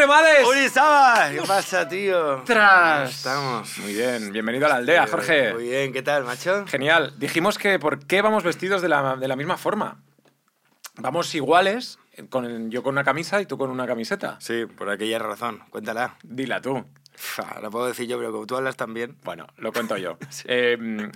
Cremades! ¡Uri Saba! ¿Qué pasa, tío? ¡Tras! Estamos. Muy bien, bienvenido a la aldea, Jorge. Muy bien, ¿qué tal, macho? Genial. Dijimos que por qué vamos vestidos de la, de la misma forma. Vamos iguales, con, yo con una camisa y tú con una camiseta. Sí, por aquella razón. Cuéntala. Dila tú. La puedo decir yo, pero como tú hablas también. Bueno, lo cuento yo. Eh,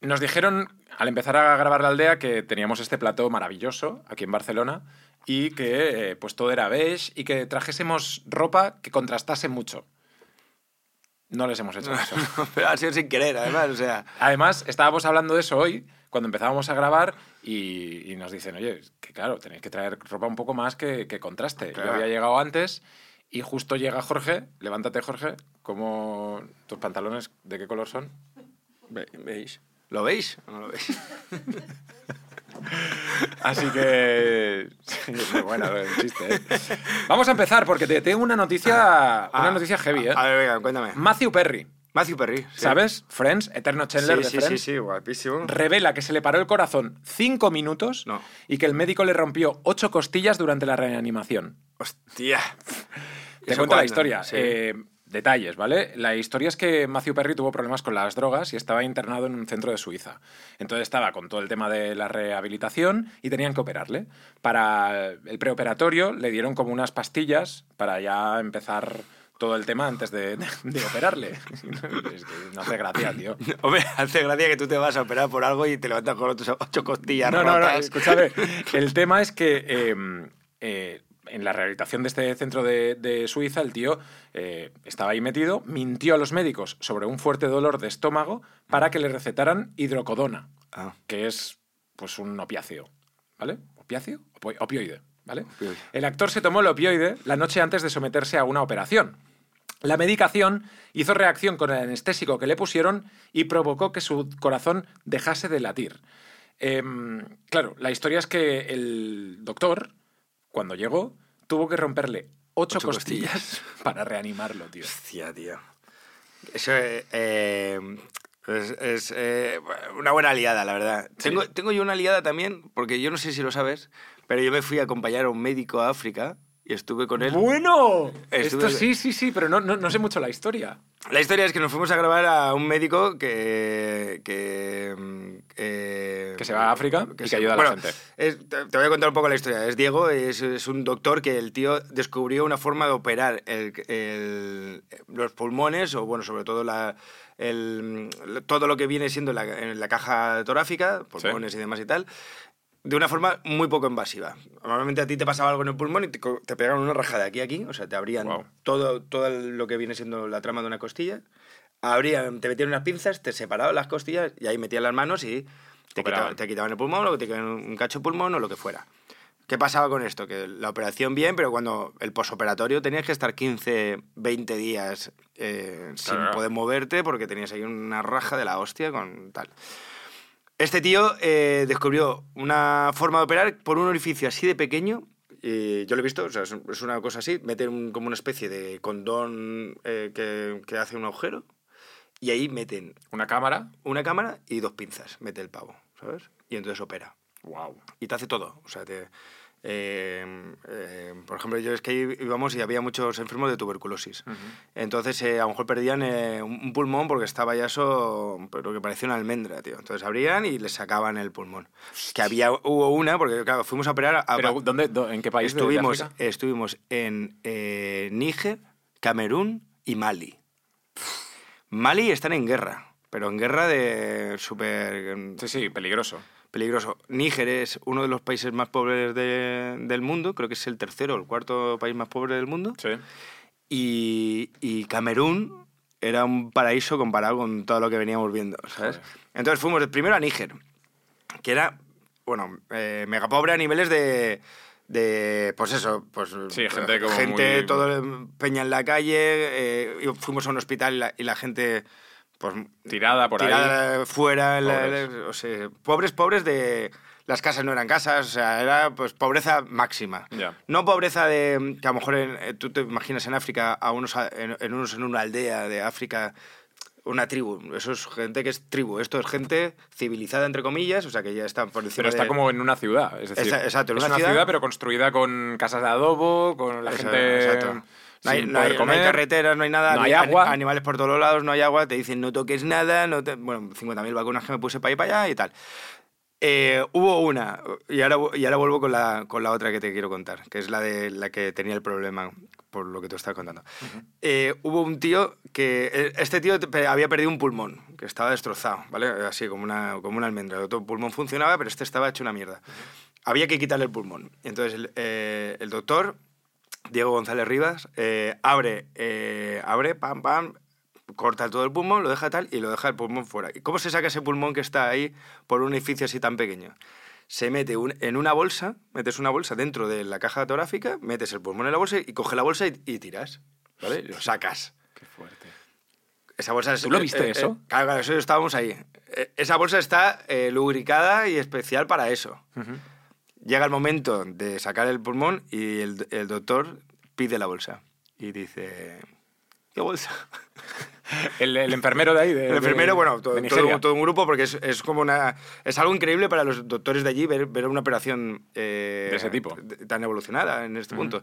nos dijeron al empezar a grabar la aldea que teníamos este plató maravilloso aquí en Barcelona y que eh, pues todo era beige y que trajésemos ropa que contrastase mucho. No les hemos hecho eso. pero ha sido sin querer, además, o sea. Además, estábamos hablando de eso hoy, cuando empezábamos a grabar, y, y nos dicen, oye, que claro, tenéis que traer ropa un poco más que, que contraste. Claro. Yo había llegado antes y justo llega Jorge, levántate Jorge, como tus pantalones, ¿de qué color son? ¿Veis? ¿Lo veis o no lo veis? Así que... bueno, chiste, ¿eh? Vamos a empezar porque te tengo una noticia, una Ah, noticia heavy, ¿eh? A ver, venga, cuéntame. Matthew Perry, Matthew Perry. sí. ¿sabes? Friends, eterno Chandler Sí, de sí, sí, Friends. sí, guapísimo. revela que se le paró el corazón cinco minutos No. y que el médico le rompió ocho costillas durante la reanimación. Hostia. Te ¿Eso cuento la historia. Sí. Eh, detalles, ¿vale? La historia es que Matthew Perry tuvo problemas con las drogas y estaba internado en un centro de Suiza. Entonces estaba con todo el tema de la rehabilitación y tenían que operarle. Para el preoperatorio le dieron como unas pastillas para ya empezar todo el tema antes de, de- de operarle. Es que no hace gracia, tío. Hombre, hace gracia que tú te vas a operar por algo y te levantas con otros ocho costillas No, no, no, rotas. escúchame. El tema es que eh, eh, en la rehabilitación de este centro de, de Suiza, el tío eh, estaba ahí metido, mintió a los médicos sobre un fuerte dolor de estómago para que le recetaran hidrocodona, Ah, que es pues un opiáceo, ¿vale? ¿Opiáceo? Opioide, ¿vale? Opioide. El actor se tomó el opioide la noche antes de someterse a una operación. La medicación hizo reacción con el anestésico que le pusieron y provocó que su corazón dejase de latir. Em, claro, la historia es que el doctor, cuando llegó, tuvo que romperle ocho, Ocho costillas, para reanimarlo, tío. hostia, tío. Eso eh, eh, es, es, eh, una buena aliada, la verdad. Sí. Tengo, tengo yo una aliada también, porque yo no sé si lo sabes, pero yo me fui a acompañar a un médico a África y estuve con él. Bueno, Estuve- esto sí, sí, sí, pero no, no, no sé mucho la historia. La historia es que nos fuimos a grabar a un médico que. que, mm, eh, Que se va a África y que se- ayuda a la bueno, gente. es- te te voy a contar un poco la historia. Es Diego, es, es un doctor que el tío descubrió una forma de operar el- el- los pulmones, o bueno, sobre todo la, el- todo lo que viene siendo la, en la caja torácica, pulmones y demás y tal, de una forma muy poco invasiva. Normalmente a ti te pasaba algo en el pulmón y te, pegaban una rajada aquí aquí, o sea, te abrían todo, todo lo que viene siendo la trama de una costilla, abrían, te metían unas pinzas, te separaban las costillas y ahí metían las manos y te, quitaban, te quitaban el pulmón o te quitaban un cacho de pulmón o lo que fuera. ¿Qué pasaba con esto? Que la operación bien, pero cuando el posoperatorio tenías que estar 15, 20 días eh, sin poder moverte porque tenías ahí una raja de la hostia con tal. Este tío eh, descubrió una forma de operar por un orificio así de pequeño. y yo lo he visto, o sea, es, una cosa así, meten un- como una especie de condón eh, que, que hace un agujero y ahí meten Una cámara. una cámara y dos pinzas, mete el pavo, ¿sabes? Y entonces opera. Wow. Y te hace todo. O sea, te, eh, eh, por ejemplo, yo es que íbamos y había muchos enfermos de tuberculosis. Entonces, eh, a lo mejor perdían eh, un pulmón porque estaba ya eso, pero que parecía una almendra, tío. Entonces abrían y les sacaban el pulmón. Que había, hubo una, porque claro, fuimos a operar a... Pero ¿dónde, dó- ¿en qué país? de estuvimos, África? estuvimos en eh, Níger, Camerún y Mali. Mali están en guerra, pero en guerra de súper Sí, sí, peligroso. Peligroso. Níger es uno de los países más pobres de- del mundo, creo que es el tercero o el cuarto país más pobre del mundo. Sí. Y, y Camerún era un paraíso comparado con todo lo que veníamos viendo, ¿sabes? Entonces fuimos primero a Níger, que era, bueno, eh, mega pobre a niveles de... de pues eso, pues... Sí, gente como Gente, muy- todo peña en la calle, eh, y fuimos a un hospital y la, y la gente... Pues Tirada por ahí. tirada fuera, en la- Pobres. o sea, pobres, pobres de... Las casas no eran casas, o sea, era pues pobreza máxima. Ya. No pobreza de que a lo mejor en- eh, tú te imaginas en África a unos en, en unos en una aldea de África una tribu. Eso es gente que es tribu. Esto es gente civilizada entre comillas, o sea que ya está por encima Pero está de- como en una ciudad. Es decir, Esa- exacto, en es una una ciudad- ciudad, pero construida con casas de adobo, con la Esa- gente. exacto. No hay, no hay- no carreteras, no hay nada. no hay agua. Animales por todos lados, no hay agua. Te dicen no toques nada. No te... Bueno, 50.000 vacunas que me puse para ir para allá y tal. Eh, hubo una, y ahora, y ahora vuelvo con la, con la otra que te quiero contar, que es la de la que tenía el problema, por lo que tú estabas contando. Eh, hubo un tío que. eh, Este tío había perdido un pulmón, que estaba destrozado, ¿vale? Así como una, como una almendra. El otro pulmón funcionaba, pero este estaba hecho una mierda. Había que quitarle el pulmón. Entonces el, eh, el doctor, Diego González Rivas, eh, abre, eh, abre, pam, pam, corta todo el pulmón, lo deja tal y lo deja el pulmón fuera. ¿Y cómo se saca ese pulmón que está ahí por un edificio así tan pequeño? Se mete un- en una bolsa, metes una bolsa dentro de la caja torácica, metes el pulmón en la bolsa y coge la bolsa y, y tiras, ¿vale? Lo sacas. Qué fuerte. Esa bolsa es- ¿Tú lo viste eh, eso? eh, claro, claro, eso estábamos ahí. Eh, Esa bolsa está eh, lubricada y especial para eso. Ujú. Llega el momento de sacar el pulmón y el, el doctor pide la bolsa. Y dice, ¿qué bolsa? El, el enfermero de ahí. De, El enfermero, de- bueno, todo, un grupo, porque es, es como una. Es algo increíble para los doctores de allí ver, ver una operación. eh, De ese tipo. Tan evolucionada en este punto.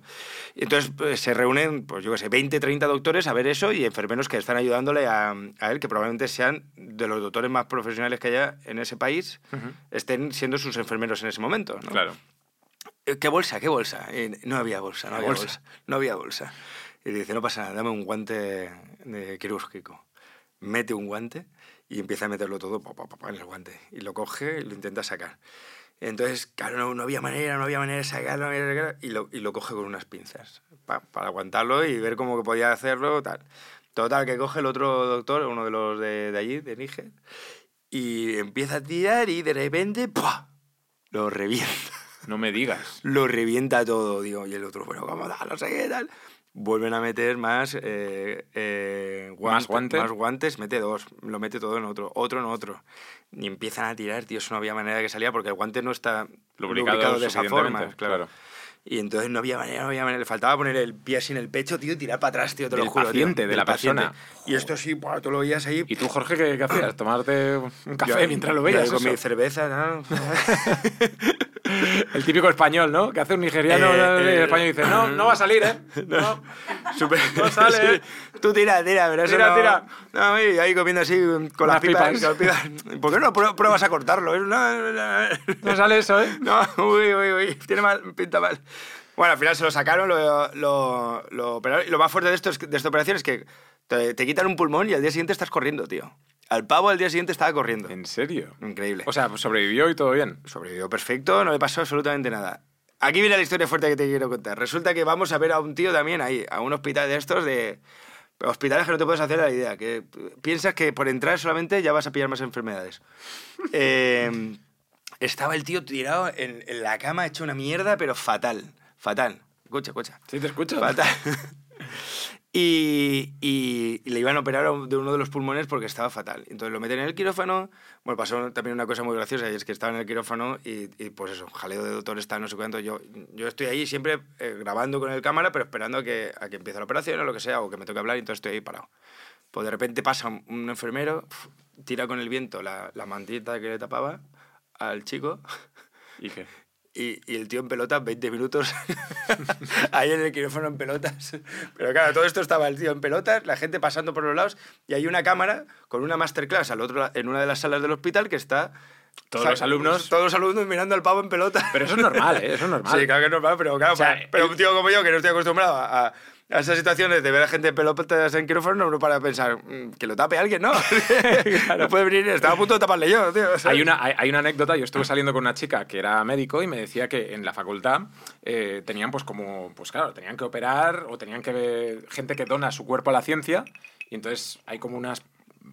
Entonces pues, se reúnen, pues yo qué sé, 20, 30 doctores a ver eso y enfermeros que están ayudándole a, a él, que probablemente sean de los doctores más profesionales que haya en ese país, estén siendo sus enfermeros en ese momento. ¿no? Claro. Eh, ¿Qué bolsa? ¿Qué bolsa? Eh, no había bolsa, no ¿Qué había bolsa? bolsa? No había bolsa. Y dice, no pasa nada, dame un guante de quirúrgico. Mete un guante y empieza a meterlo todo pa, pa, pa, en el guante. Y lo coge y lo intenta sacar. Entonces, claro, no, no había manera, no había manera de sacarlo, no había manera y lo, y lo coge con unas pinzas pa- para aguantarlo y ver cómo que podía hacerlo, tal. Total, que coge el otro doctor, uno de los de, de allí, de Níger, y empieza a tirar y de repente, ¡pua! Lo revienta No me digas. lo revienta todo, digo, y el otro, bueno, ¿cómo da? No sé qué tal. Vuelven a meter más, eh, eh, ¿Más guante? Más guantes, mete dos, lo mete todo en otro, otro en otro. Y empiezan a tirar, tío, eso no había manera de que salía porque el guante no está Lubricado lubricado, de esa forma. Claro. claro. Y entonces no había manera, no había manera. Le faltaba poner el pie así en el pecho, tío, y tirar para atrás, tío, te lo Del juro. tío. paciente, de Del la persona. Y esto así, buah, tú lo veías ahí. ¿Y tú, Jorge, qué, qué hacías? ¿Tomarte un café Yo- mientras lo yo veías? Con eso? mi cerveza, ¿no? El típico español, ¿no? Que hace un nigeriano Eh, eh, español y dice, no, no va a salir, ¿eh? No. No sale, ¿eh? Tú tira, tira, pero eso Tira, no- tira. No, y ahí comiendo así con las Unas pipas. pipas. con las pipas. ¿Por qué no prue- pruebas a cortarlo? No, sale eso, ¿eh? No, uy, uy, uy, tiene mal, pinta mal. Bueno, al final se lo sacaron, lo, lo, lo operaron. Y lo más fuerte de, esto es de esta operación es que te, te quitan un pulmón y al día siguiente estás corriendo, tío. Al pavo al día siguiente estaba corriendo. ¿En serio? Increíble. O sea, sobrevivió y todo bien. Sobrevivió perfecto, no le pasó absolutamente nada. Aquí viene la historia fuerte que te quiero contar. Resulta que vamos a ver a un tío también ahí, a un hospital de estos de... Hospitales que no te puedes hacer la idea, que piensas que por entrar solamente ya vas a pillar más enfermedades. Eh, estaba el tío tirado en, en la cama hecho una mierda, pero fatal, fatal. Escucha, escucha. ¿Sí te escucho? Fatal. Y, y- y le iban a operar de uno de los pulmones porque estaba fatal. Entonces lo meten en el quirófano. Bueno, pasó también una cosa muy graciosa y es que estaba en el quirófano y, y, pues eso, jaleo de doctor está no sé cuánto. Yo, yo estoy ahí siempre eh, grabando con el cámara, pero esperando a que, a que empiece la operación o lo que sea, o que me toque hablar y entonces estoy ahí parado. Pues de repente pasa un, enfermero, tira con el viento la, la mantita que le tapaba al chico ¿Y qué? Y, y el tío en pelotas 20 minutos ahí en el quirófano en pelotas. Pero claro, todo esto estaba el tío en pelotas, la gente pasando por los lados y hay una cámara con una masterclass al otro, en una de las salas del hospital que está... Todos o sea, los alumnos- Todos los alumnos mirando al pavo en pelotas. Pero eso es normal, ¿eh? Eso es normal. Sí, claro que es normal, pero claro, O sea, para- pero un tío como yo que no estoy acostumbrado a, a esas situaciones de ver a gente en pelotas en quirófano, no para pensar "Mm, que lo tape alguien, ¿no? No puede venir, estaba a punto de taparle yo, tío. ¿sabes? Hay una, hay, hay una anécdota, yo estuve saliendo con una chica que era médico y me decía que en la facultad eh, tenían pues como, pues claro, tenían que operar o tenían que ver gente que dona su cuerpo a la ciencia y entonces hay como unas,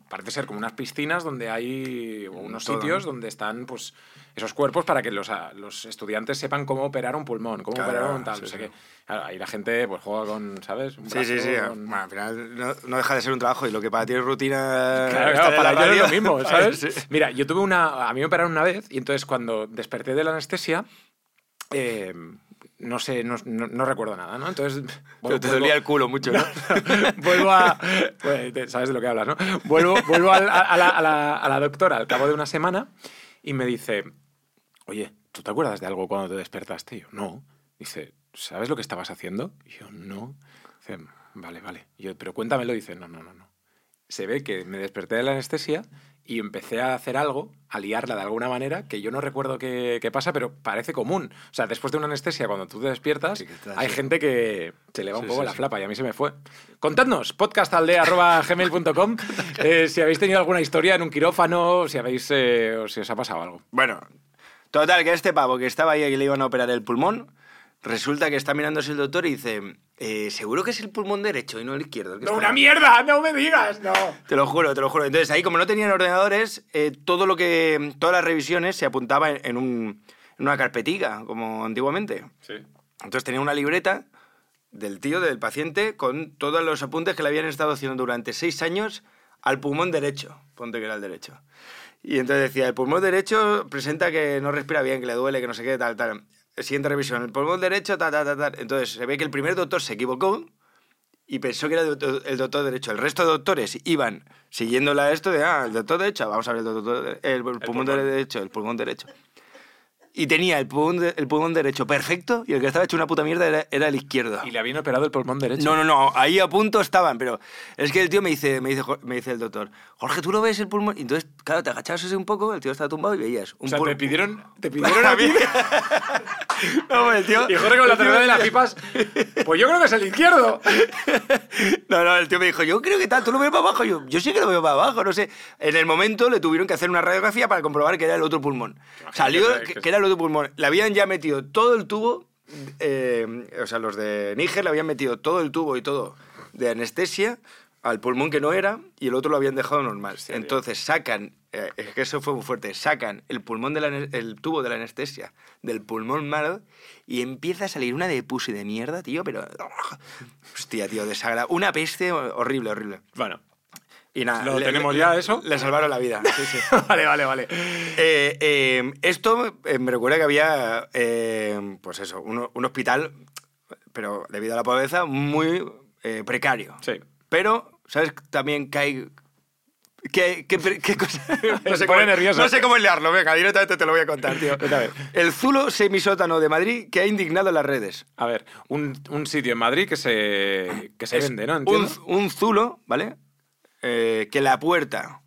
parece ser como unas piscinas donde hay, o unos Todo, sitios ¿no? donde están pues esos cuerpos para que los, a- los estudiantes sepan cómo operar un pulmón, cómo Claro, operar un tal, sí, no sé qué. Claro, ahí la gente pues juega con, ¿sabes? Un Sí, sí, sí. con- Bueno, al final no, no deja de ser un trabajo y lo que para ti es rutina. Claro, en para ellos es lo mismo, ¿sabes? Sí. Mira, yo tuve una. A mí me operaron una vez y entonces cuando desperté de la anestesia. eh, no sé, no, no- no recuerdo nada, ¿no? Entonces. Pero te vuelvo- dolía el culo mucho, ¿no? vuelvo a. pues, sabes de lo que hablas, ¿no? Vuelvo, vuelvo a, a la, a la- a la doctora al cabo de una semana y me dice: Oye, ¿tú te acuerdas de algo cuando te despertaste? Y yo, no. Dice, ¿sabes lo que estabas haciendo? Y yo, no. Dice, vale, vale. Y yo, pero cuéntamelo. Dice, no, no, no, no. Se ve que me desperté de la anestesia y empecé a hacer algo, a liarla de alguna manera, que yo no recuerdo qué, qué pasa, pero parece común. O sea, después de una anestesia, cuando tú te despiertas, Sí, hay gente que se le va un Sí, poco la flapa y a mí se me fue. Contadnos, podcastaldea.gmail.com eh, si habéis tenido alguna historia en un quirófano, si, habéis, eh, o si os ha pasado algo. Bueno, total, que este pavo que estaba ahí y le iban a operar el pulmón, resulta que está mirándose el doctor y dice, eh, seguro que es el pulmón derecho y no el izquierdo. el que ¡No, está una mal". mierda! ¡No me digas! ¡No! Te lo juro, te lo juro. Entonces ahí como no tenían ordenadores, eh, todo lo que, todas las revisiones se apuntaba en, en un- en una carpetica, como antiguamente. Sí. Entonces tenía una libreta del tío, del paciente, con todos los apuntes que le habían estado haciendo durante seis años al pulmón derecho. Ponte que era el derecho. Y entonces decía, el pulmón derecho presenta que no respira bien, que le duele, que no sé qué, tal, tal. Siguiente revisión, el pulmón derecho, tal, tal, tal, tal. Entonces se ve que el primer doctor se equivocó y pensó que era el doctor, el derecho. El resto de doctores iban siguiéndola esto de, ah, el doctor derecho, vamos a ver el, doctor, el, el pulmón, pulmón. derecho, el pulmón derecho. Y tenía el pulmón, de- el pulmón derecho perfecto y el que estaba hecho una puta mierda era, era el izquierdo. Y le habían operado el pulmón derecho. No, no, no, ahí a punto estaban, pero es que el tío me dice, me dice, me dice el doctor, Jorge, ¿tú lo ves el pulmón? Y entonces, claro, te agachabas así un poco, el tío estaba tumbado y veías un O sea, pul- te pidieron, te pidieron a ti. No, el tío... Y Jorge con la cerveza de las pipas. Pues yo creo que es el izquierdo. No, no, el tío me dijo, yo creo que tal, ¿tú lo ves para abajo? Yo, yo sí que lo veo para abajo, no sé. En el momento le tuvieron que hacer una radiografía para comprobar que era el otro pulmón. Salió que- que, que era otro pulmón. Le habían ya metido todo el tubo, eh, o sea, los de Níger le habían metido todo el tubo y todo de anestesia al pulmón que no era y el otro lo habían dejado normal. Entonces sacan, eh, es que eso fue muy fuerte, sacan el pulmón de la, ane- el tubo de la anestesia del pulmón malo y empieza a salir una de pus y de mierda, tío, pero... Hostia, tío, desagrada. Una peste horrible, horrible. Bueno. Y nada, ¿Lo le- tenemos le- ya, eso? Le salvaron la vida. Sí, sí. vale, vale, vale. Eh, eh, esto eh, me recuerda que había, eh, pues eso, un, un hospital, pero debido a la pobreza, muy eh, precario. Sí. Pero, ¿sabes también que hay... ¿Qué, qué, qué cosa? No Se cómo. No sé cómo hilarlo, venga, directamente te lo voy a contar, tío. A ver. El Zulo semisótano de Madrid que ha indignado las redes. A ver, un, un sitio en Madrid que se, que se vende, ¿no? Un, un zulo, ¿vale? Eh, que la puerta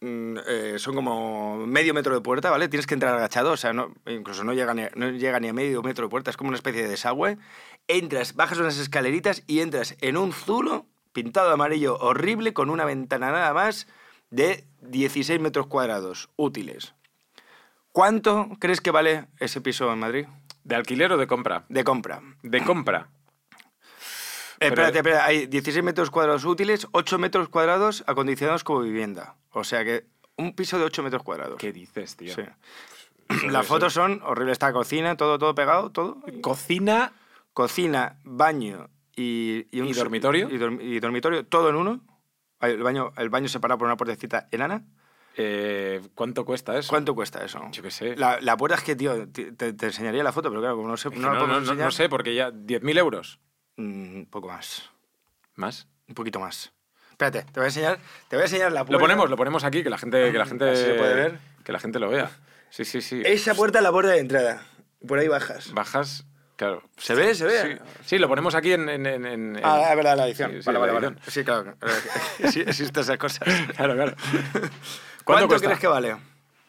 mm, eh, son como medio metro de puerta, ¿vale? Tienes que entrar agachado, o sea, no, incluso no llega, ni no llega ni a medio metro de puerta, es como una especie de desagüe. Entras, bajas unas escaleritas y entras en un zulo pintado de amarillo horrible con una ventana nada más de 16 metros cuadrados útiles. ¿Cuánto crees que vale ese piso en Madrid? ¿De alquiler o de compra? De compra. De compra. Eh, espérate, espérate, hay 16 metros cuadrados útiles, 8 metros cuadrados acondicionados como vivienda. O sea que un piso de 8 metros cuadrados. ¿Qué dices, tío? Sí. Eso- Las fotos son horribles. Está cocina, todo, todo pegado, todo. Cocina. Cocina, baño y... un ¿Y dormitorio? Y, dorm- y dormitorio, todo en uno. El baño, el baño separado por una puertecita enana. eh, ¿Cuánto cuesta eso? ¿Cuánto cuesta eso? Yo qué sé. La, la puerta es que, tío, te, enseñaría la foto, pero claro, como no sé, no, la no, no- no- enseñar, no sé, porque ya 10.000 euros. Mm, Un poco más. ¿Más? Un poquito más. Espérate, te voy a enseñar, te voy a enseñar la puerta. Lo ponemos, lo ponemos aquí, que la gente, que la gente, se puede ver. que la gente lo vea. Sí, sí, sí. Esa puerta es la puerta de entrada. Por ahí bajas. Bajas, claro. ¿Se ve? ¿Se ve? Sí, sí, lo ponemos aquí en... en- en- en- Ah, es verdad, la edición. Sí, sí, vale, vale, vale. Sí, claro. Sí, existen esas cosas. Claro, claro. ¿Cuánto, cuesta? crees que vale?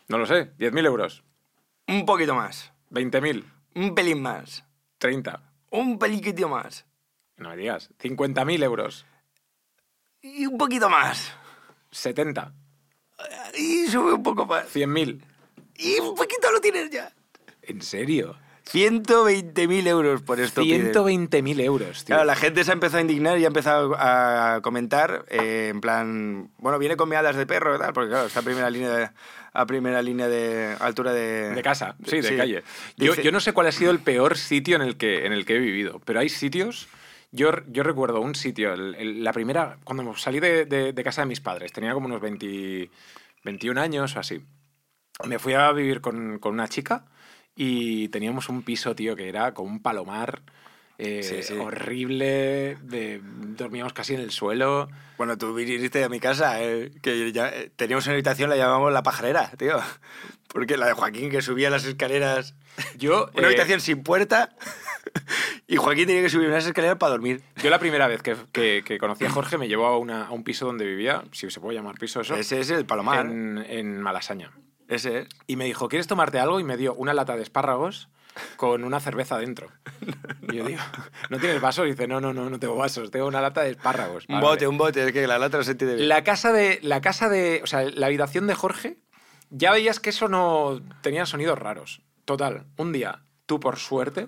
No lo sé. 10.000 euros. Un poquito más. 20.000. Un pelín más. 30. Un peliquito más. No me digas. 50.000 euros. Y un poquito más. 70. Y sube un poco más. 100.000. Y un poquito lo tienes ya. ¿En serio? 120.000 euros por esto. piden. 120.000 euros, tío. Claro, la gente se ha empezado a indignar y ha empezado a comentar eh, en plan, bueno, viene con meadas de perro y tal, porque claro, está a primera línea de, a primera línea de altura de... De casa, sí, de Sí. calle. Yo, Dice- yo no sé cuál ha sido el peor sitio en el que, en el que he vivido, pero hay sitios... Yo, yo recuerdo un sitio, la primera, cuando salí de, de- de casa de mis padres, tenía como unos 20 21 años o así. Me fui a vivir con, con una chica y teníamos un piso, tío, que era como un palomar eh, Sí, sí. horrible, de- dormíamos casi en el suelo. Bueno, tú viniste a mi casa, eh, que ya eh, teníamos una habitación, la llamamos la pajarera, tío. Porque la de Joaquín, que subía las escaleras... Yo, Una eh, habitación sin puerta. Y Joaquín tenía que subir unas escaleras para dormir. Yo la primera vez que, que- que conocí a Jorge me llevó a, una- a un piso donde vivía, si se puede llamar piso eso, Ese es el Palomar. en, en Malasaña. Ese es. Y me dijo, ¿quieres tomarte algo? Y me dio una lata de espárragos con una cerveza dentro. Y yo digo, ¿no tienes vasos? Y dice, no, no, no, no tengo vasos, tengo una lata de espárragos. Un Vale. bote, un bote, es que la lata no se bien. La casa de, la casa de, o sea, la habitación de Jorge, ya veías que eso no tenía sonidos raros. Total, un día, tú por suerte,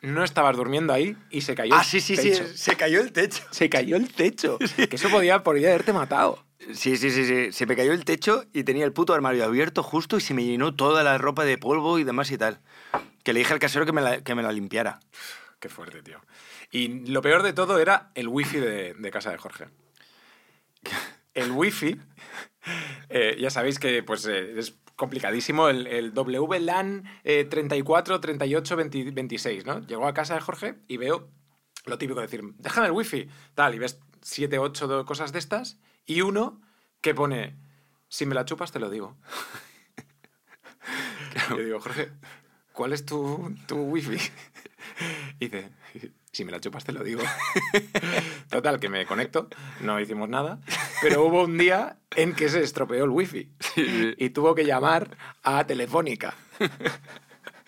no estabas durmiendo ahí y se cayó Ah, el sí, sí, techo. sí, se cayó el techo. Se cayó el techo. Que eso podía, podría haberte matado. Sí, sí, sí, sí. Se me cayó el techo y tenía el puto armario abierto justo y se me llenó toda la ropa de polvo y demás y tal. Que le dije al casero que me la, que me la limpiara. Qué fuerte, tío. Y lo peor de todo era el wifi de, de casa de Jorge. El wifi, eh, ya sabéis que pues, eh, es complicadísimo, el, el WLAN eh, 34 38 20 26, ¿no? Llegó a casa de Jorge y veo lo típico de decir, déjame el wifi, tal, y ves 7, 8 cosas de estas, y uno que pone, si me la chupas te lo digo. Yo digo, Jorge, ¿cuál es tu, tu wifi? Y dice, si me la chupas te lo digo. Total, que me conecto, no hicimos nada, pero hubo un día en que se estropeó el wifi y tuvo que llamar a Telefónica.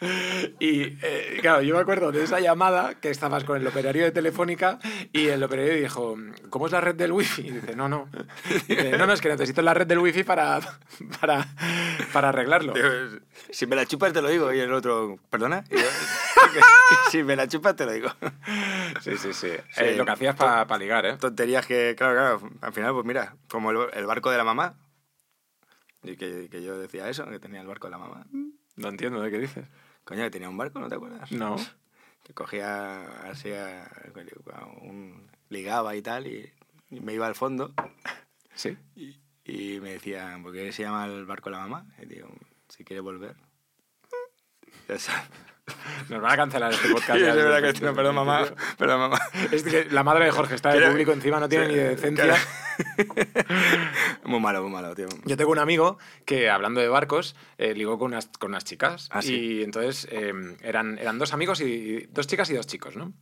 Y eh, claro, yo me acuerdo de esa llamada que estabas con el operario de Telefónica y el operario dijo, ¿cómo es la red del wifi? Y dice, no, no. Dice, no, no, es que necesito la red del wifi para, para, para arreglarlo. Digo, Si me la chupas te lo digo. Y el otro, ¿perdona? Yo, si me la chupas te lo digo. Sí, sí, sí. Sí. Eh, lo que hacías para ligar, ¿eh? Tonterías que, claro, claro, al final, pues mira, como el, el barco de la mamá. Y que, que yo decía eso, que tenía el barco de la mamá. No entiendo de qué dices. Coño, que tenía un barco, ¿no te acuerdas? No. Que cogía así, a- a un, ligaba y tal, y, y me iba al fondo. Sí. Y, y me decían, ¿por qué se llama el barco la mamá? Y digo, si quiere volver. Ya está. Nos van a cancelar este podcast. Sí, es verdad no, perdón, mamá. Perdón, mamá. Es que la madre de Jorge está de público encima, no tiene Sí, ni de decencia. muy malo, muy malo, tío. Yo tengo un amigo que, hablando de barcos, eh, ligó con unas, con unas chicas. Ah, sí. Y entonces eh, eran, eran dos amigos y dos chicas y dos chicos, ¿no?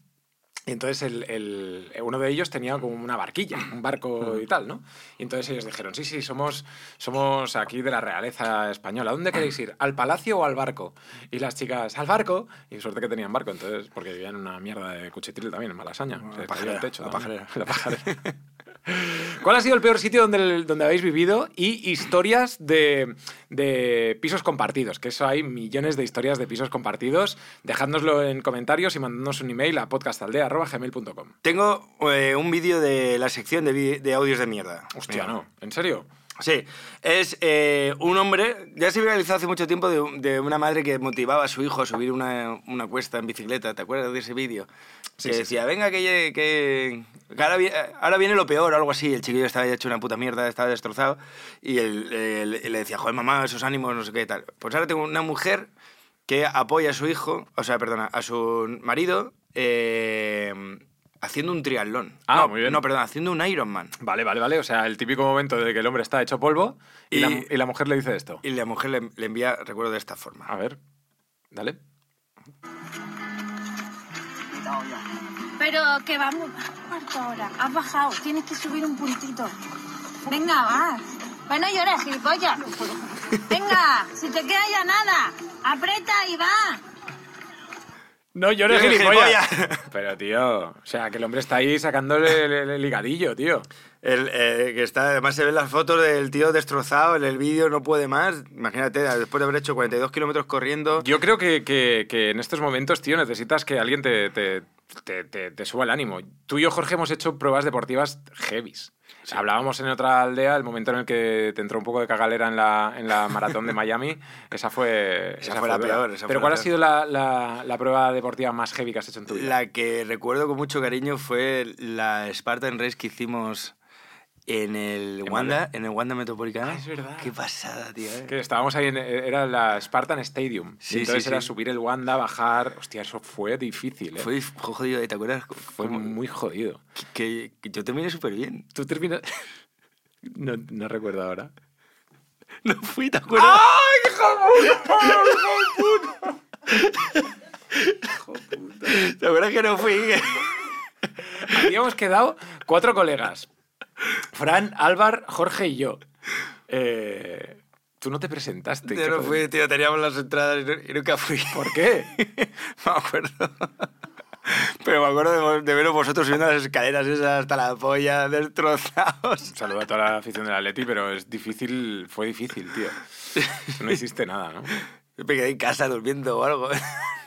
Y entonces el, el- uno de ellos tenía como una barquilla, un barco y tal, ¿no? Y entonces ellos dijeron, sí, sí, somos, somos aquí de la realeza española. ¿A dónde queréis ir? ¿Al palacio o al barco? Y las chicas, al barco. Y suerte que tenían barco, entonces, porque vivían en una mierda de cuchitril también, en Malasaña. Cayó pajarera, el techo la pajarera. La pajarera. ¿Cuál ha sido el peor sitio donde, donde habéis vivido? Y historias de, de pisos compartidos, que eso hay millones de historias de pisos compartidos. Dejádnoslo en comentarios y mandadnos un email a podcastaldea.gmail.com. Tengo eh, un vídeo de la sección de, audios de mierda. Hostia, Mira. no. ¿En serio? Sí, es eh, un hombre, ya se viralizó hace mucho tiempo, de, de una madre que motivaba a su hijo a subir una, una cuesta en bicicleta. ¿Te acuerdas de ese vídeo? Sí, que sí, decía, venga, que, que, que ahora, vi- ahora viene lo peor o algo así. El chiquillo estaba ya hecho una puta mierda, estaba destrozado. Y él, él- él le decía, joder, mamá, esos ánimos, no sé qué tal. Pues ahora tengo una mujer que apoya a su hijo, o sea, perdona, a su marido eh, haciendo un triatlón. Ah, no, muy bien. No, perdón, haciendo un Ironman. Vale, vale, vale. O sea, el típico momento de que el hombre está hecho polvo y, Y- la, y la mujer le dice esto. Y la mujer le, le envía, recuerdo, de esta forma. A ver. Dale. Pero que vamos, cuarto hora. Has bajado, tienes que subir un puntito. Venga, va. Bueno, llora, gilipollas. Venga, si te queda ya nada. Aprieta y va. No llores, Llores, gilipollas. gilipollas. Pero, tío, o sea, que el hombre está ahí sacándole el, el- el ligadillo, tío. El, eh, que está, además se ven las fotos del tío destrozado, en el vídeo no puede más. Imagínate, después de haber hecho 42 kilómetros corriendo. Yo creo que, que- que en estos momentos, tío, necesitas que alguien te, te, te- te- te suba el ánimo. Tú y yo, Jorge, hemos hecho pruebas deportivas heavies. Hablábamos en otra aldea, el momento en el que te entró un poco de cagalera en la, en la maratón de Miami. Esa fue, Esa fue la peor, esa fue Pero la ¿cuál ha sido la, la- la prueba deportiva más heavy que has hecho en tu vida? La que recuerdo con mucho cariño fue la Spartan Race que hicimos en el En Wanda, Valencia. en el Wanda Metropolitano. Ah, es verdad. Qué pasada, tío. eh. Que estábamos ahí, en, era la Spartan Stadium. Sí, Y entonces sí, era sí. subir el Wanda, bajar. Hostia, eso fue difícil, ¿eh? Fue jodido, ¿te acuerdas? Fue Cómo- muy jodido. que, que yo terminé súper bien. Tú terminas. No, no recuerdo ahora. No fui, ¿te acuerdas? ¡Ay, hijo puta! ¡Hijo puta! Verdad es que no fui. Habíamos quedado cuatro colegas. Fran, Álvar, Jorge y yo. Eh, tú no te presentaste. Yo ¿qué no fui, tío, teníamos las entradas y no- nunca fui. ¿Por qué? me acuerdo. Pero me acuerdo de, de veros vosotros subiendo las escaleras esas hasta la polla, destrozados. Saludo a toda la afición del Atleti, pero es difícil, fue difícil, tío. No hiciste nada, ¿no? Yo me quedé en casa durmiendo o algo.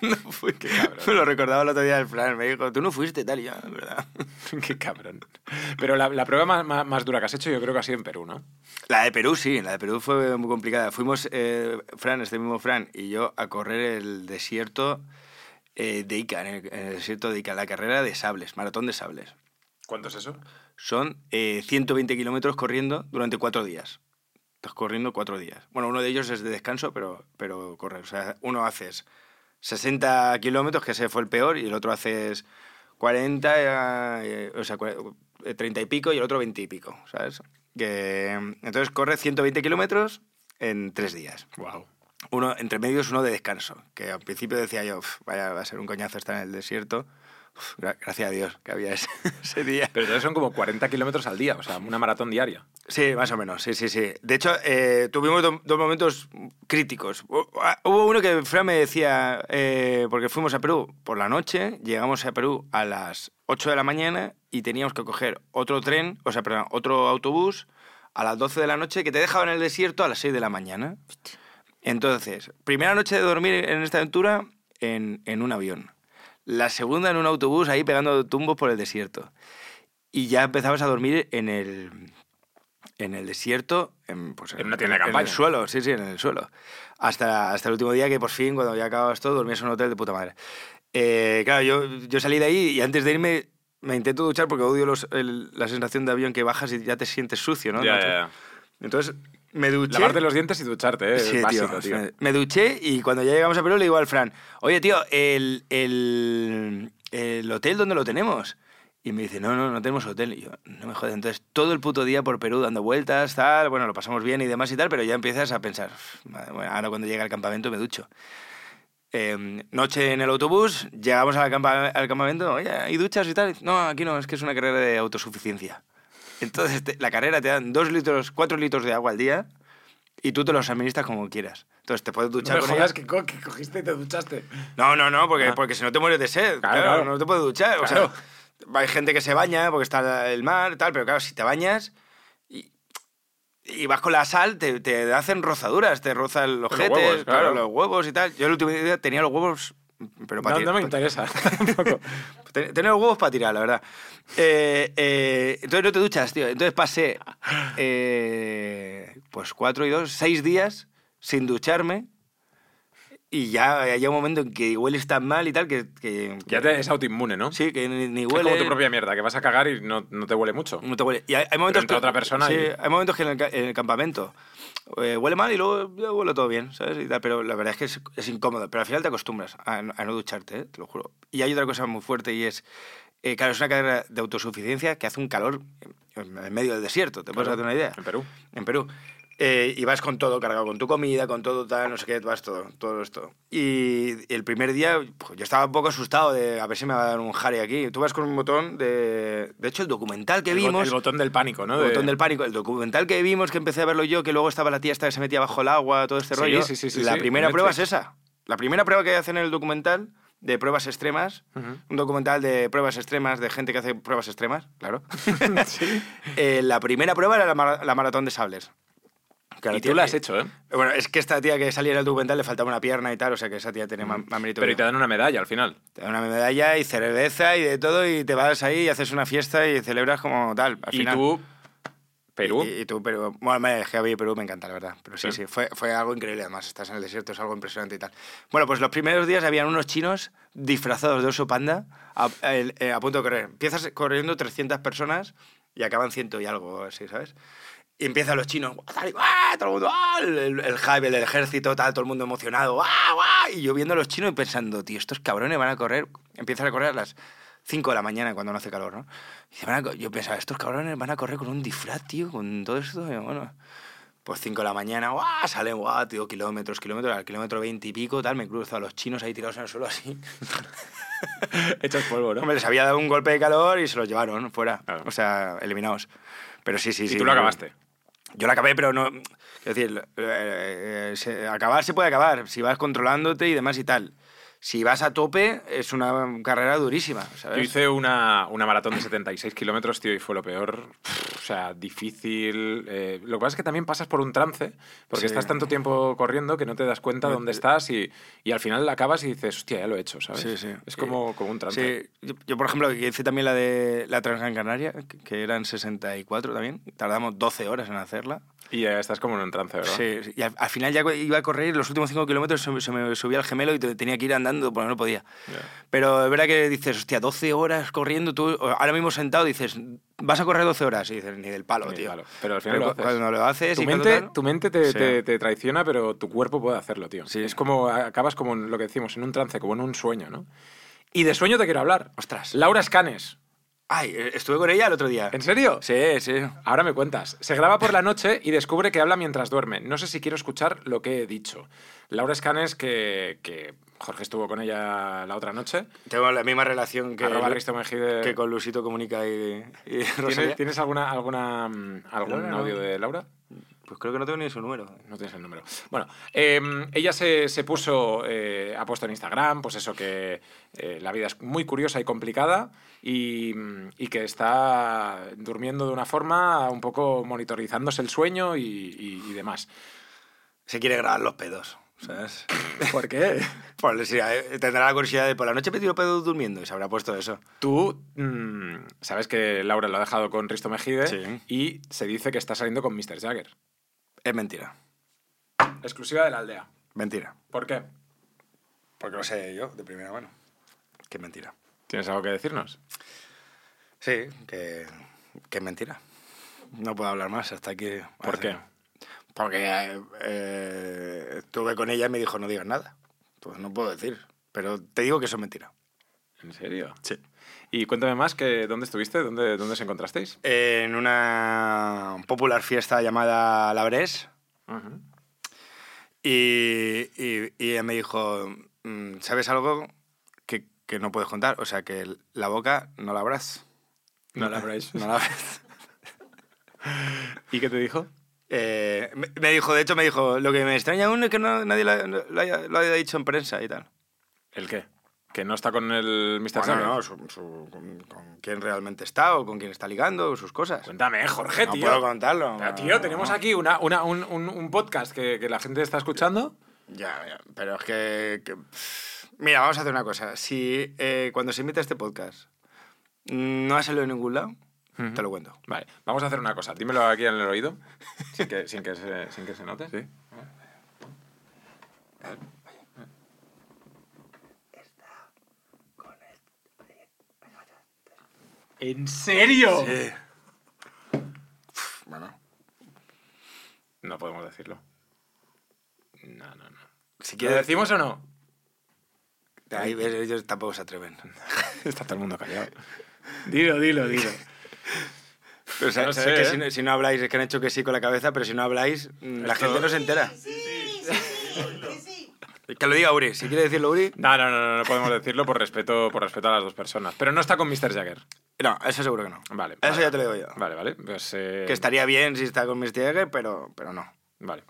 No fui. cabrón. Me lo recordaba el otro día el Fran. Me dijo, tú no fuiste tal y yo, en verdad. Qué cabrón. Pero la, la prueba más, más- más dura que has hecho yo creo que ha sido en Perú, ¿no? La de Perú, sí, la de Perú fue muy complicada. Fuimos, eh, Fran, este mismo Fran, y yo a correr el desierto eh, de Ica, en el, en el desierto de Ica, la carrera de sables, maratón de sables. ¿Cuánto es eso? Son eh, 120 kilómetros corriendo durante cuatro días. Estás corriendo cuatro días. Bueno, uno de ellos es de descanso, pero, pero corre. O sea, uno haces 60 kilómetros, que ese fue el peor, y el otro haces 40, eh, o sea, cua- eh, 30 y pico, y el otro 20 y pico, ¿sabes? Que, entonces corre 120 kilómetros en tres días. Wow. Uno, entre medios uno de descanso, que al principio decía yo, "Uf, vaya, va a ser un coñazo estar en el desierto. Gracias a Dios que había ese, ese día. Pero entonces son como 40 kilómetros al día, o sea, una maratón diaria. Sí, más o menos, sí, sí, sí. De hecho, eh, tuvimos do- dos momentos críticos. Hu- Hubo uno que Fran me decía, eh, porque fuimos a Perú por la noche, llegamos a Perú a las 8 de la mañana y teníamos que coger otro tren, o sea, perdón, otro autobús a las 12 de la noche que te dejaba en el desierto a las 6 de la mañana. Entonces, primera noche de dormir en esta aventura en, en un avión. La segunda en un autobús ahí pegando tumbos por el desierto. Y ya empezabas a dormir en el, en el desierto, en, pues, En una tienda de En el suelo, sí, sí, en el suelo. Hasta, hasta el último día que por fin, cuando ya acababas todo, dormías en un hotel de puta madre. Eh, claro, yo, yo salí de ahí y antes de irme me intento duchar porque odio los- el- la sensación de avión que bajas y ya te sientes sucio, ¿no? Ya, No, ya, ya. Entonces me duché. Lavarte los dientes y ducharte, ¿eh? Sí, es básico, tío, tío. Me, me duché y cuando ya llegamos a Perú le digo al Fran, oye, tío, el, el, el hotel, ¿dónde lo tenemos? Y me dice, no, no, no tenemos hotel. Y yo, no me jodas. Entonces, todo el puto día por Perú dando vueltas, tal, bueno, lo pasamos bien y demás y tal, pero ya empiezas a pensar, "Madre, bueno, ahora cuando llega al campamento me ducho. Eh, noche en el autobús, llegamos al, al campamento, oye, ¿hay duchas y tal? No, aquí no, es que es una carrera de autosuficiencia. Entonces, te- la carrera te dan dos litros, cuatro litros de agua al día y tú te los administras como quieras. Entonces, te puedes No duchar me con jodas que, co- que cogiste y te duchaste. No, no, no, porque, Ah. porque si no te mueres de sed. Claro, Claro, claro. no te puedes duchar. O Claro. sea, hay gente que se baña porque está el mar, tal, pero claro, si te bañas y, y vas con la sal, te, te hacen rozaduras, te rozan los claro, claro. los huevos y tal. Yo el último día tenía los huevos, pero para No, no me interesa tampoco. Tener huevos para tirar, la verdad. Eh, eh, entonces no te duchas, tío. Entonces pasé eh, pues cuatro y dos, seis días sin ducharme y ya hay un momento en que hueles tan mal y tal que... que- Ya te, es autoinmune, ¿no? Sí, que ni, ni Es huele... como tu propia mierda, que vas a cagar y no, no te huele mucho. No te huele. Y hay, hay momentos que, otra persona sí, y- hay momentos que en el, en el campamento eh, huele mal y luego ya huele todo bien, ¿sabes? Y tal, pero la verdad es que es, es incómodo. Pero al final te acostumbras a, no- a no ducharte, ¿eh? te lo juro. Y hay otra cosa muy fuerte y es, eh, claro, es una carrera de autosuficiencia que hace un calor en medio del desierto, ¿te puedes Claro, hacer una idea? En Perú. En Perú. Eh, y vas con todo cargado, con tu comida, con todo tal, no sé qué, vas todo, todo esto. Y, el primer día, pues, yo estaba un poco asustado de a ver si me va a dar un jari aquí. Tú vas con un botón de... De hecho, el documental que El, bot- vimos... el botón del pánico, ¿no? El De- botón del pánico. El documental que vimos, que empecé a verlo yo, que luego estaba la tía esta que se metía bajo el agua, todo este Sí, rollo. sí, sí, sí, la sí, primera prueba es esa. La primera prueba que hacen en el documental de pruebas extremas, Ujú. un documental de pruebas extremas, de gente que hace pruebas extremas, claro. Eh, la primera prueba era la maratón de sables. Claro, y tú la has eh, hecho, ¿eh? Bueno, es que esta tía que salía en el documental le faltaba una pierna y tal, o sea que esa tía tiene más, más mérito. Pero y te dan una medalla al final. Te dan una medalla y cerveza y de todo y te vas ahí y haces una fiesta y celebras como tal. Al y final. tú, Perú. Y, y tú, pero bueno, me dejé a Perú, me encanta, la verdad. Pero sí, Sí. sí, fue, fue algo increíble además. Estás en el desierto, es algo impresionante y tal. Bueno, pues los primeros días habían unos chinos disfrazados de oso panda a, el- eh, a punto de correr. Empiezas corriendo 300 personas y acaban ciento y algo así, ¿sabes? Y empiezan los chinos, ¡guau, tal y guau! todo el mundo, ¡ah! el, el, el hype, el ejército, tal, todo el mundo emocionado, ¡guau, guau! Y yo viendo a los chinos y pensando, tío, estos cabrones van a correr, empiezan a correr a las 5 de la mañana cuando no hace calor, ¿no? Y van a yo pensaba, estos cabrones van a correr con un disfraz, tío, con todo esto, y bueno... Pues 5 de la mañana, ¡guau! Salen, ¡guau! Tío, kilómetros, kilómetros, al kilómetro 20 y pico, tal, me cruzo a los chinos ahí tirados en el suelo así. Hechos polvo, ¿no? Hombre, les había dado un golpe de calor y se los llevaron fuera. Claro. O sea, eliminados. Pero sí, sí, y sí. tú lo acabaste. Yo lo acabé, pero no. Es decir, eh, eh, se- acabar se puede acabar si vas controlándote y demás y tal. Si vas a tope, es una carrera durísima, ¿sabes? Yo hice una, una maratón de 76 kilómetros, tío, y fue lo peor. O sea, difícil. eh, lo que pasa es que también pasas por un trance, porque Sí. estás tanto tiempo corriendo que no te das cuenta dónde estás y, y al final acabas y dices, hostia, ya lo he hecho, ¿sabes? Sí, sí. Es como, como un trance. Sí, yo, yo, por ejemplo, hice también la de la Transgran Canaria, que eran 64 también. Tardamos 12 horas en hacerla. Y ya estás como en un trance, ¿verdad? Sí, sí, y al, al final ya iba a correr los últimos 5 kilómetros se, me- se me subía el gemelo y te- tenía que ir andando porque no podía. Ya. Pero es verdad que dices, hostia, 12 horas corriendo, tú ahora mismo sentado dices, vas a correr 12 horas y dices, ni del palo, Ni tío. palo. Pero al final lo cu- haces. Cuando lo haces Tu y mente, tal- tu mente te, Sí. te- te traiciona, pero tu cuerpo puede hacerlo, tío. Sí. Es como acabas como en lo que decimos, en un trance, como en un sueño, ¿no? Y de sueño te quiero hablar. Ostras. Laura Escanes. Ay, eh, estuve con ella el otro día. ¿En serio? Sí, sí. Ahora me cuentas. Se graba por la noche y descubre que habla mientras duerme. No sé si quiero escuchar lo que he dicho. Laura Escanes, que, que Jorge estuvo con ella la otra noche. Tengo la misma relación que, que con Luisito Comunica y, y ¿Tienes. ¿tienes alguna, alguna, mm, algún Laura, no. audio de Laura? Pues creo que no tengo ni su número. No tienes el número. Bueno, eh, ella se, se puso, eh, ha puesto en Instagram, pues eso, que eh, la vida es muy curiosa y complicada y, y que está durmiendo de una forma un poco monitorizándose el sueño y, y- y demás. Se quiere grabar los pedos, ¿sabes? ¿Por qué? Pues, sí, tendrá la curiosidad de por la noche he pedido pedos durmiendo y se habrá puesto eso. Tú mm, sabes que Laura lo ha dejado con Risto Mejide Sí. y se dice que está saliendo con Mr. Jagger. Es mentira. Exclusiva de la aldea. Mentira. ¿Por qué? Porque lo sé yo, de primera mano. Que es mentira. ¿Tienes algo que decirnos? Sí, que, que es mentira. No puedo hablar más hasta que... ¿Por qué? Porque eh, eh, estuve con ella y me dijo no digas nada. Pues no puedo decir. Pero te digo que eso es mentira. ¿En serio? Sí. Y cuéntame más, que, ¿dónde estuviste? ¿Dónde, ¿Dónde os encontrasteis? En una popular fiesta llamada La Bres, y, y, y ella me dijo, mm, ¿sabes algo que, que no puedes contar? O sea, que la boca no la abras. No la abráis. No la abras. ¿Y qué te dijo? Eh, me, dijo, de hecho, me dijo, lo que me extraña aún es que no- nadie la- lo, haya, lo haya dicho en prensa y tal. ¿El qué? ¿Que no está con el Mr. Bueno, Jagger? no, su- su- con, con quién realmente está o con quién está ligando, sus cosas. Cuéntame, Jorge, no tío. puedo contarlo. Pero, tío, tenemos aquí una, una- un, un- un podcast que, que la gente está escuchando. Ya, ya, pero es que, que- Mira, vamos a hacer una cosa. Si eh, cuando se emite este podcast no ha salido en ningún lado, te lo cuento. Vale, vamos a hacer una cosa. Dímelo aquí en el oído, sin que, sin que, se, sin que se note. Sí. ¿En serio? Bueno, No podemos decirlo. No, no, no. si ¿Lo quieres... decimos o no? Ahí ves, ellos tampoco se atreven. Está todo el mundo callado. Dilo, dilo, dilo. Pero sa- No sabes sé, que ¿eh? si, no, si no habláis, es que han hecho que sí con la cabeza, pero si no habláis, mm, la Esto- gente no se entera. Sí, sí, sí, sí. Que lo diga Uri. Si quiere decirlo Uri... No, no, no, no, no podemos decirlo por respeto, por respeto a las dos personas. Pero no está con Mr. Jagger. No, eso seguro que no. Vale. Eso ya te lo digo yo. Vale, vale. Pues, eh, Que estaría bien si está con Miss Tiege, pero, pero no. Vale.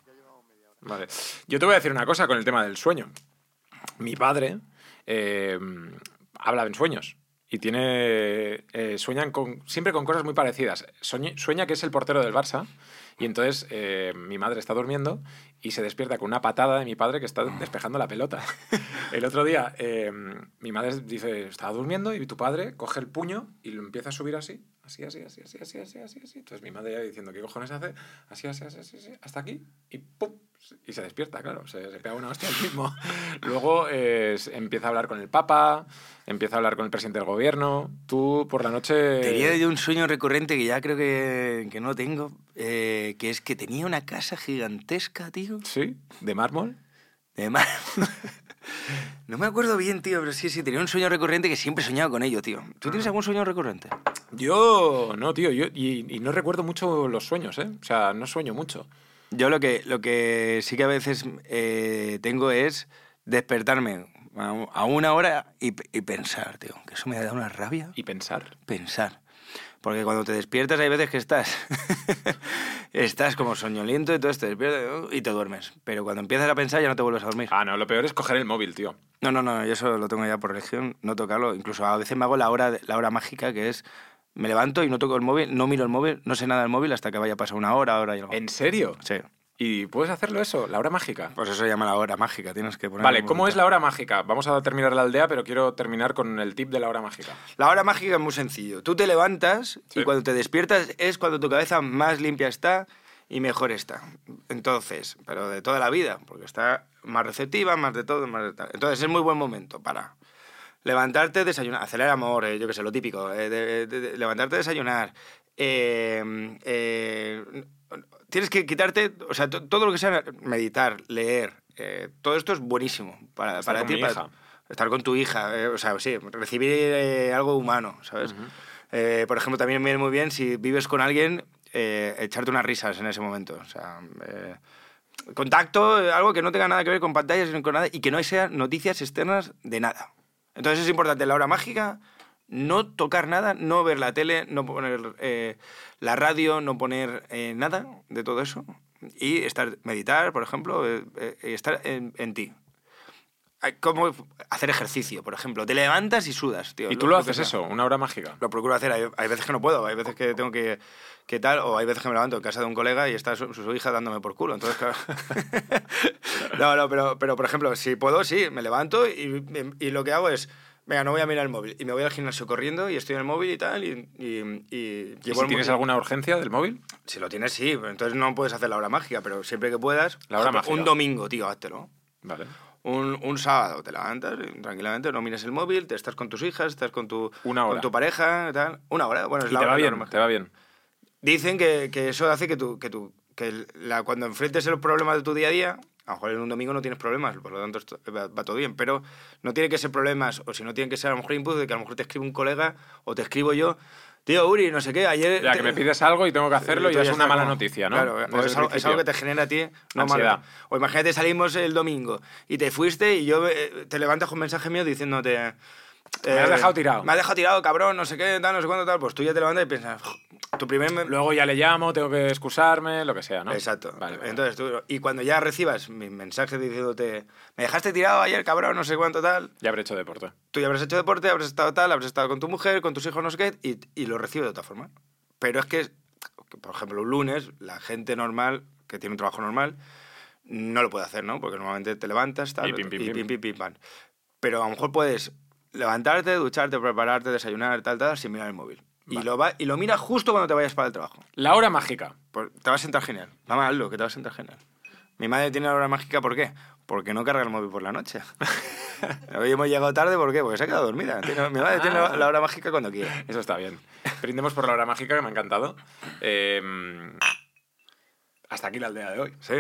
Vale. Yo te voy a decir una cosa con el tema del sueño. Mi padre eh, habla en sueños y tiene eh, sueñan con, siempre con cosas muy parecidas. Soñe- sueña que es el portero del Barça y entonces eh, mi madre está durmiendo y se despierta con una patada de mi padre que está despejando la pelota. el otro día eh, mi madre dice, estaba durmiendo y tu padre coge el puño y lo empieza a subir así, así, así, así, así, así, así, así. Entonces mi madre ya diciendo, ¿qué cojones hace? Así, así, así, así, así hasta aquí y ¡pum! Y se despierta, claro, se, se pega una hostia al mismo. Luego eh, empieza a hablar con el Papa, empieza a hablar con el presidente del gobierno. Tú por la noche... Tenía yo un sueño recurrente que ya creo que, que no tengo, eh, que es que tenía una casa gigantesca, tío. Sí, de mármol. De mar- no me acuerdo bien, tío, pero sí, sí, tenía un sueño recurrente que siempre he soñado con ello, tío. ¿Tú tienes algún sueño recurrente? Yo, no, tío, yo, y, y no recuerdo mucho los sueños, ¿eh? O sea, no sueño mucho. Yo lo que, lo que sí que a veces eh, tengo es despertarme a un- a una hora y, y pensar, tío, que eso me da una rabia. Y pensar. Pensar. Porque cuando te despiertas hay veces que estás estás como soñoliento y todo te despiertas y te duermes. Pero cuando empiezas a pensar ya no te vuelves a dormir. Ah, no, lo peor es coger el móvil, tío. No, no, no, yo eso lo tengo ya por religión, no tocarlo. Incluso a veces me hago la hora, la hora mágica que es me levanto y no toco el móvil, no miro el móvil, no sé nada del móvil hasta que vaya a pasar una hora, hora y algo. ¿En serio? Sí. ¿Y puedes hacerlo eso? ¿La hora mágica? Pues eso se llama la hora mágica, tienes que poner... Vale, ¿cómo es la hora mágica? Vamos a terminar la aldea, pero quiero terminar con el tip de la hora mágica. La hora mágica es muy sencillo. Tú te levantas Sí. y cuando te despiertas es cuando tu cabeza más limpia está y mejor está. Entonces, pero de toda la vida, porque está más receptiva, más de todo, más de tal. Entonces es muy buen momento para levantarte, desayunar, hacer el amor, eh, yo que sé, lo típico, eh, de- de- de- levantarte, desayunar. eh, eh, tienes que quitarte, o sea, to- todo lo que sea meditar, leer, todo esto es buenísimo para, Estar para con ti. para- hija. estar con tu hija, o sea, sí, recibir algo humano, ¿sabes? Eh, por ejemplo, también viene muy bien si vives con alguien, echarte unas risas en ese momento. O sea, contacto, algo que no tenga nada que ver con pantallas ni con nada y que no sean noticias externas de nada. Entonces es importante la hora mágica, no tocar nada, no ver la tele, no poner eh, la radio, no poner eh, nada de todo eso y estar, meditar, por ejemplo, eh, eh, estar en, en ti. Como hacer ejercicio, por ejemplo. Te levantas y sudas, tío. ¿Y tú lo haces eso? ¿Una hora mágica? Lo procuro hacer. Hay, hay veces que no puedo, hay veces que tengo que, que tal, o hay veces que me levanto en casa de un colega y está su, su hija dándome por culo. Entonces, claro. no, no, pero, pero por ejemplo, si puedo, sí, me levanto y, y lo que hago es. Venga, no voy a mirar el móvil. Y me voy al gimnasio corriendo y estoy en el móvil y tal. Y, y, y ¿Y llevo si tienes alguna urgencia del móvil? Si lo tienes, sí. Entonces no puedes hacer la hora mágica, pero siempre que puedas. La hora ejemplo, Un mágica. domingo, tío, háztelo. Vale. Un, un sábado te levantas tranquilamente, no mires el móvil, te estás con tus hijas, estás con tu, Una hora. con tu pareja, tal. Una hora, bueno, es ¿Y la te va bien? ¿Te va bien? Dicen que, que eso hace que tú, que tú que la, cuando enfrentes los problemas de tu día a día, a lo mejor en un domingo no tienes problemas, por lo tanto va todo bien, pero no tiene que ser problemas, o si no tiene que ser a lo mejor input de que a lo mejor te escribe un colega o te escribo yo, tío Uri, no sé qué, ayer... Ya te- que me pides algo y tengo que hacerlo y es una mala como- noticia, ¿no? Claro, o es, algo, es algo principio. que te genera a ti no Ansiedad. mal. O imagínate salimos el domingo y te fuiste y yo eh, te levantas con un mensaje mío diciéndote... eh, Me has dejado tirado. Me has dejado tirado, cabrón, no sé qué, tal, no sé cuánto, tal. Pues tú ya te levantas y piensas, tu primer... me- Luego ya le llamo, tengo que excusarme, lo que sea, ¿no? Exacto. Vale, vale. Entonces tú, y cuando ya recibas mi mensaje diciéndote, me dejaste tirado ayer, cabrón, no sé cuánto, tal, Ya habré hecho deporte. tú ya habrás hecho deporte, habrás estado tal, habrás estado con tu mujer, con tus hijos, no sé qué, y, y lo recibes de otra forma. Pero es que, por ejemplo, un lunes, la gente normal, que tiene un trabajo normal, no lo puede hacer, ¿no? Porque normalmente te levantas, tal, Y pim, pim, y pim. pim, pim, pim, pam. Pero a lo mejor puedes levantarte, ducharte, prepararte, desayunar, tal, tal, sin mirar el móvil. Y, Vale. lo va, y lo miras justo cuando te vayas para el trabajo. La hora mágica. Pues te vas a sentar genial. Mamá, hazlo, que te vas a sentar genial. Mi madre tiene la hora mágica, ¿por qué? Porque no carga el móvil por la noche. Hoy hemos llegado tarde, ¿por qué? Porque se ha quedado dormida. Tiene- mi madre tiene la, la hora mágica cuando quiere. Eso está bien. Brindemos por la hora mágica, que me ha encantado. Eh, hasta aquí la aldea de hoy. Sí.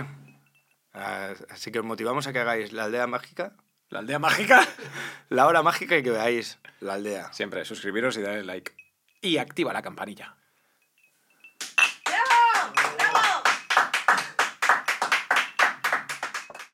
Ah, Así que os motivamos a que hagáis la aldea mágica, ¿La aldea mágica? la hora mágica y que veáis la aldea. Siempre, suscribiros y darle like. Y activa la campanilla.